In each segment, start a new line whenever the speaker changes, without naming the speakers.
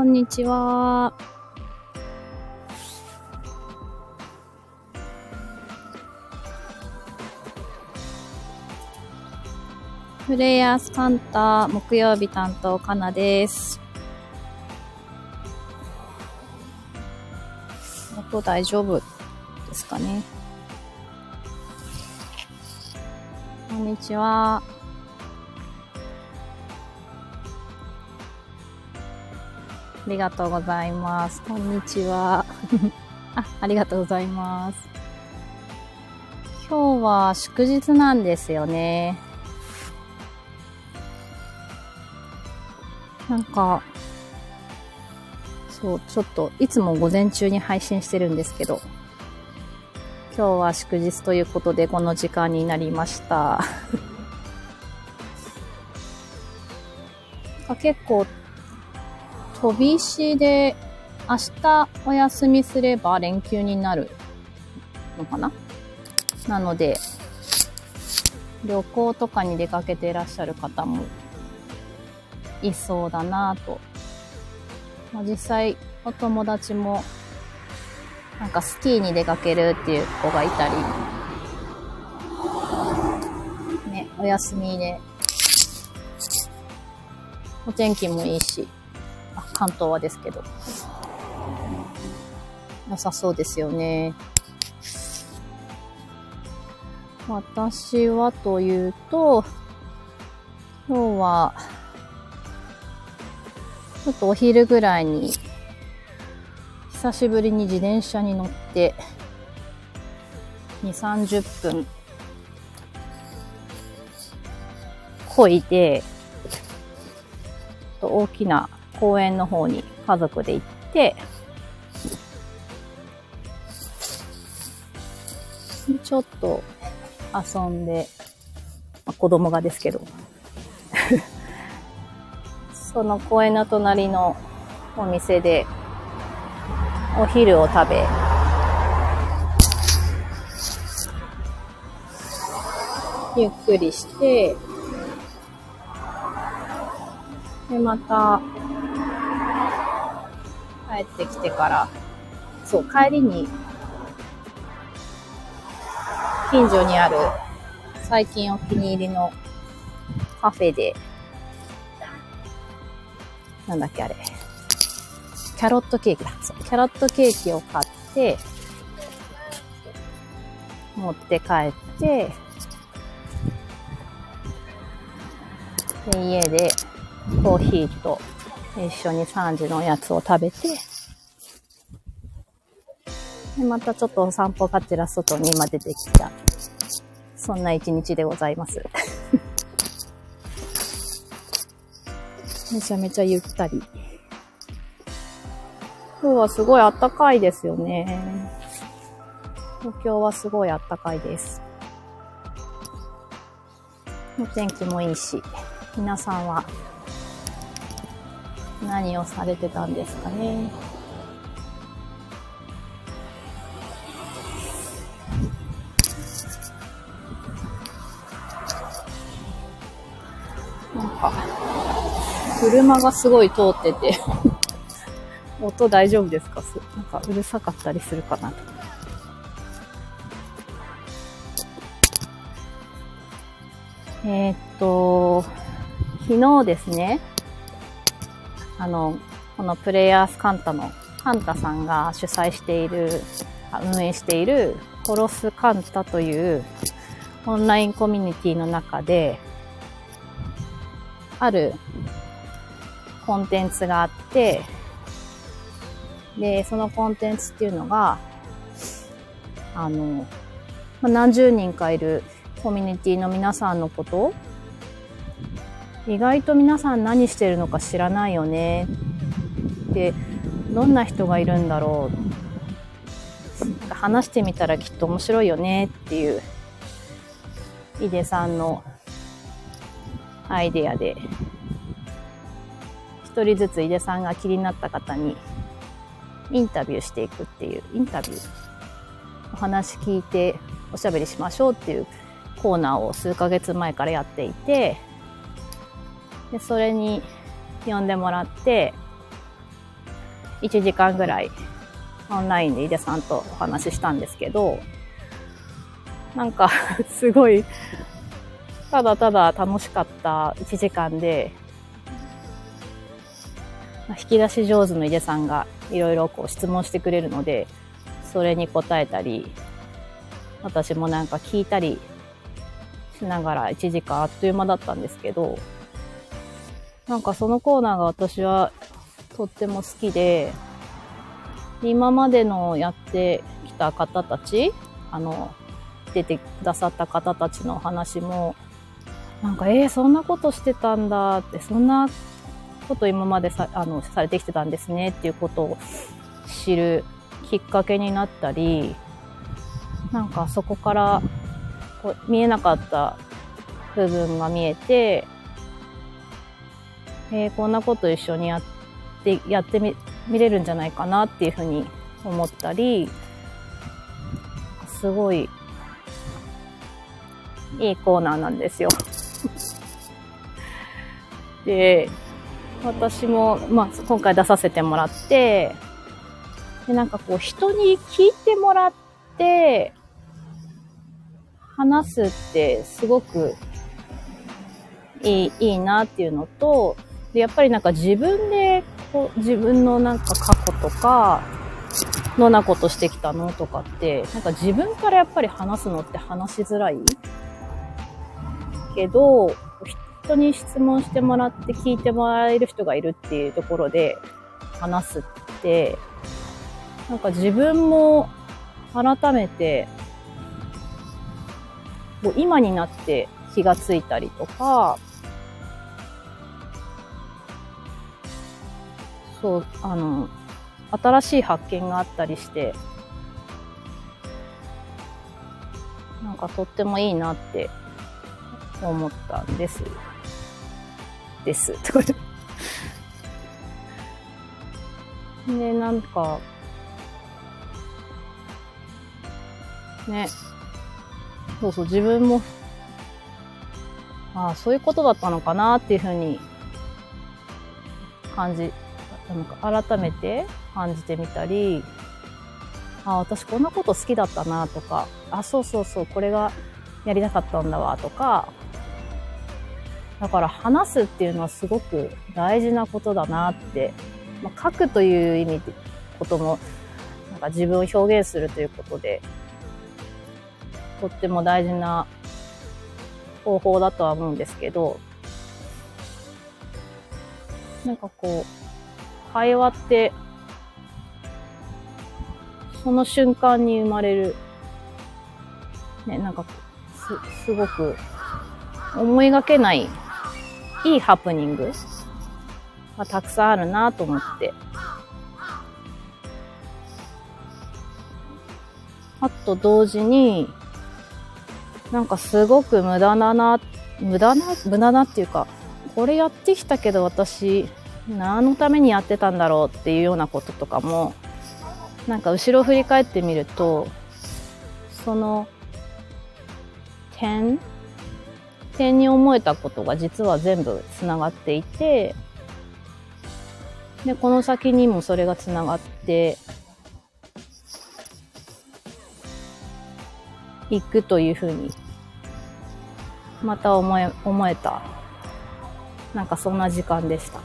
こんにちは。プレイヤースカンタ木曜日担当かなです。音大丈夫ですかね？こんにちは。りがとうございます。こんにちは。あ、ありがとうございます。今日は祝日なんですよね。なんか、そう、ちょっと、いつも午前中に配信してるんですけど、今日は祝日ということでこの時間になりました。結構、飛び石で明日お休みすれば連休になるのかな？なので、旅行とかに出かけていらっしゃる方もいそうだなぁと。まあ、実際、お友達も、なんかスキーに出かけるっていう子がいたり、ね、お休みで、お天気もいいし、関東はですけど、良さそうですよね。私はというと、今日は、ちょっとお昼ぐらいに、久しぶりに自転車に乗って、2、30分、こいで、大きな公園の方に家族で行って、ちょっと遊んで、まあ、子供がですけど、その公園の隣のお店でお昼を食べ、ゆっくりして、で、また、帰ってきてから、そう、帰りに、近所にある、最近お気に入りのカフェで、なんだっけあれ。キャロットケーキだ。そう。キャロットケーキを買って、持って帰って、で家でコーヒーと一緒に3時のおやつを食べて、でまたちょっとお散歩がてら外に今出てきた。そんな一日でございます。めちゃめちゃゆったり。今日はすごい暖かいですよね。東京はすごい暖かいです。お天気もいいし、皆さんは何をされてたんですかね。車がすごい通ってて。音大丈夫ですか？すなんかうるさかったりするかな？と。えーっと、昨日ですね、あの、このプレイヤースカンタのカンタさんが主催している、運営しているホロスカンタというオンラインコミュニティの中で、あるコンテンツがあって、で、そのコンテンツっていうのが、あの、ま、何十人かいるコミュニティの皆さんのこと意外と皆さん何してるのか知らないよね。で、どんな人がいるんだろう。なんか話してみたらきっと面白いよねっていう、井出さんのアイデアで、一人ずつ井出さんが気になった方にインタビューしていくっていう、インタビュー、お話聞いておしゃべりしましょうっていうコーナーを数ヶ月前からやっていて、で、それに呼んでもらって、1時間ぐらいオンラインで井出さんとお話ししたんですけど、なんかすごい、ただただ楽しかった1時間で、引き出し上手の井出さんがいろいろこう質問してくれるので、それに答えたり、私もなんか聞いたりしながら1時間あっという間だったんですけど、なんかそのコーナーが私はとっても好きで、今までのやってきた方たち、あの、出てくださった方たちのお話も、なんか、えー、そんなことしてたんだって、そんなこと今までさあのされてきてたんですねっていうことを知るきっかけになったり、なんかそこからこう見えなかった部分が見えて、えー、こんなこと一緒にやってやってみ見れるんじゃないかなっていうふうに思ったりすごいいいコーナーなんですよ。で私も、まあ、今回出させてもらってでなんかこう人に聞いてもらって話すってすごくいいいいなっていうのとでやっぱりなんか自分でこう自分のなんか過去とかどんなことしてきたのとかってなんか自分からやっぱり話すのって話しづらいけど人に質問してもらって聞いてもらえる人がいるっていうところで話すってなんか自分も改めてもう今になって気がついたりとか、そう、あの、新しい発見があったりして、なんかとってもいいなって思ったんです。です。ってこと。ね、なんか、ね、そうそう、自分も、ああ、そういうことだったのかなっていうふうに。感じ、なんか改めて感じてみたり、ああ、私こんなこと好きだったなとか、あ、そうそうそう、これがやりたかったんだわとか、だから話すっていうのはすごく大事なことだなって、まあ、書くという意味で、ことも、なんか自分を表現するということで、とっても大事な方法だとは思うんですけど、なんかこう、会話って、その瞬間に生まれる、ね、なんかす、すごく思いがけないいいハプニングがたくさんあるなと思って。あと同時に、なんかすごく無駄だな、無駄な、無駄なっていうか、これやってきたけど私、何のためにやってたんだろうっていうようなこととかも、なんか後ろ振り返ってみると、その点、点に思えたことが実は全部つながっていて、で、この先にもそれがつながっていくというふうに、また思え、思えた、なんかそんな時間でした。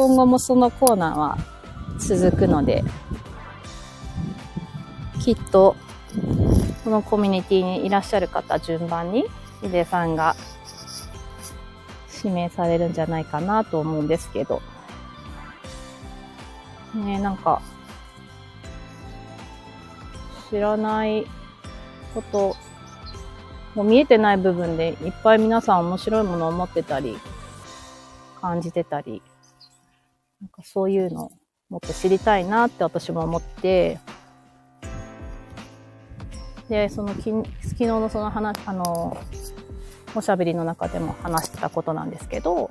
今後もそのコーナーは続くので、きっと、このコミュニティにいらっしゃる方順番に、ヒデさんが指名されるんじゃないかなと思うんですけど。ねなんか、知らないこと、もう見えてない部分でいっぱい皆さん面白いものを持ってたり、感じてたり、なんかそういうのもっと知りたいなって私も思って、で、そのき、昨日のその話、あの、おしゃべりの中でも話してたことなんですけど、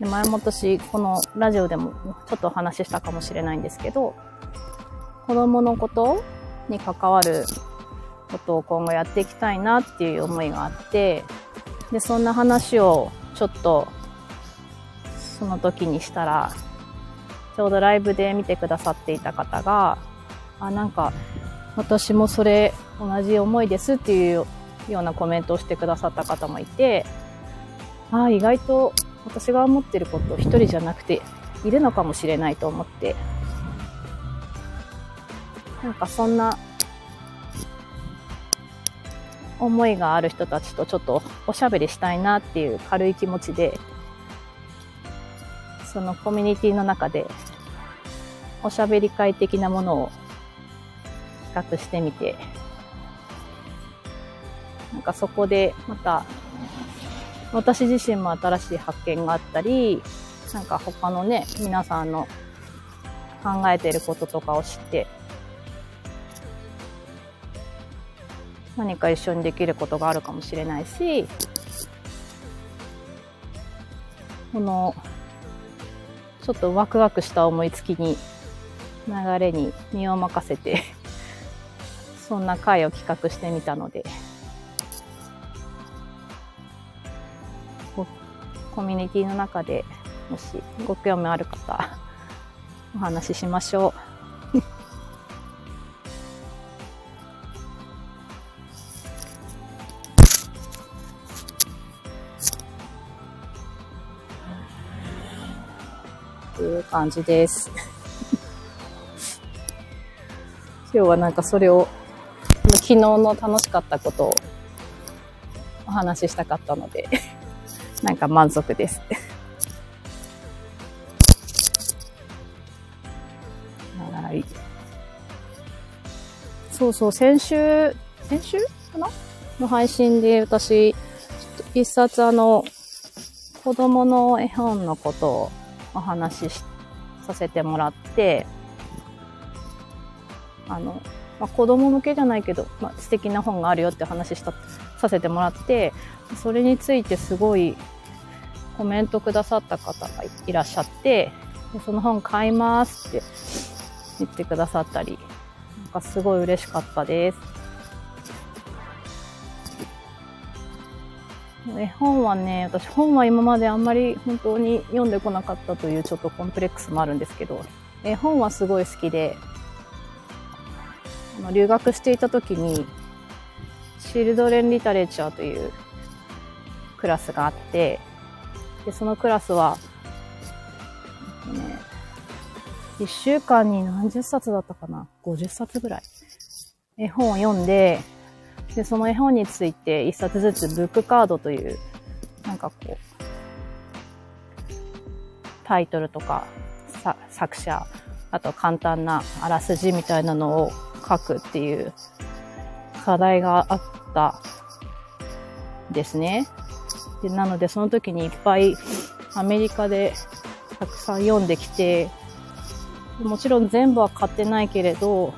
で前も私、このラジオでもちょっとお話ししたかもしれないんですけど、子供のことに関わることを今後やっていきたいなっていう思いがあって。でそんな話をちょっとその時にしたらちょうどライブで見てくださっていた方があなんか私もそれ同じ思いですっていうようなコメントをしてくださった方もいてあ意外と私が思ってること一人じゃなくているのかもしれないと思って。なんかそんな思いがある人たちとちょっとおしゃべりしたいなっていう軽い気持ちでそのコミュニティの中でおしゃべり会的なものを企画してみてなんかそこでまた私自身も新しい発見があったりなんか他のね皆さんの考えていることとかを知って何か一緒にできることがあるかもしれないしこのちょっとワクワクした思いつきに流れに身を任せて そんな会を企画してみたのでコミュニティの中でもしご興味ある方お話ししましょう。っていう感じです。今日はなんかそれを昨日の楽しかったことをお話ししたかったので なんか満足です。はい。そうそう、先週、先週かな？の配信で私、一冊あの、子供の絵本のことをお話しさせてもらって、あの、まあ、子供向けじゃないけど、まあ、素敵な本があるよって話した、させてもらって、それについてすごいコメントくださった方がいらっしゃって、でその本買いますって言ってくださったり、なんかすごい嬉しかったです。絵本はね、私本は今まであんまり本当に読んでこなかったというちょっとコンプレックスもあるんですけど、絵本はすごい好きで、あの留学していた時に、チルドレンリタレチャーというクラスがあって、で、そのクラスは、ね、1週間に何十冊だったかな ?50 冊ぐらい。絵本を読んで、で、その絵本について一冊ずつブックカードという、なんかこう、タイトルとか、さ作者、あと簡単なあらすじみたいなのを書くっていう課題があったですね。でなのでその時にいっぱいアメリカでたくさん読んできて、もちろん全部は買ってないけれど、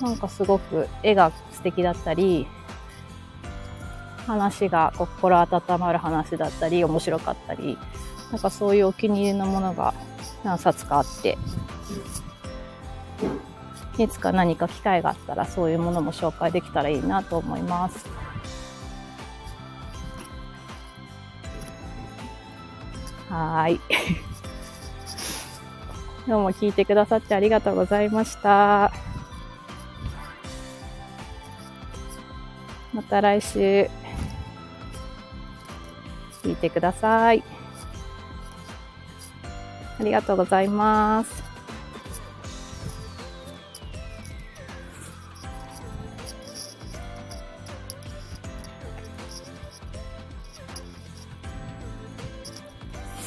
なんかすごく絵が素敵だったり、話が心温まる話だったり、面白かったり、なんかそういうお気に入りのものが何冊かあって、いつか何か機会があったらそういうものも紹介できたらいいなと思います。はい。どうも聞いてくださってありがとうございました。また来週聞いてください。ありがとうございます。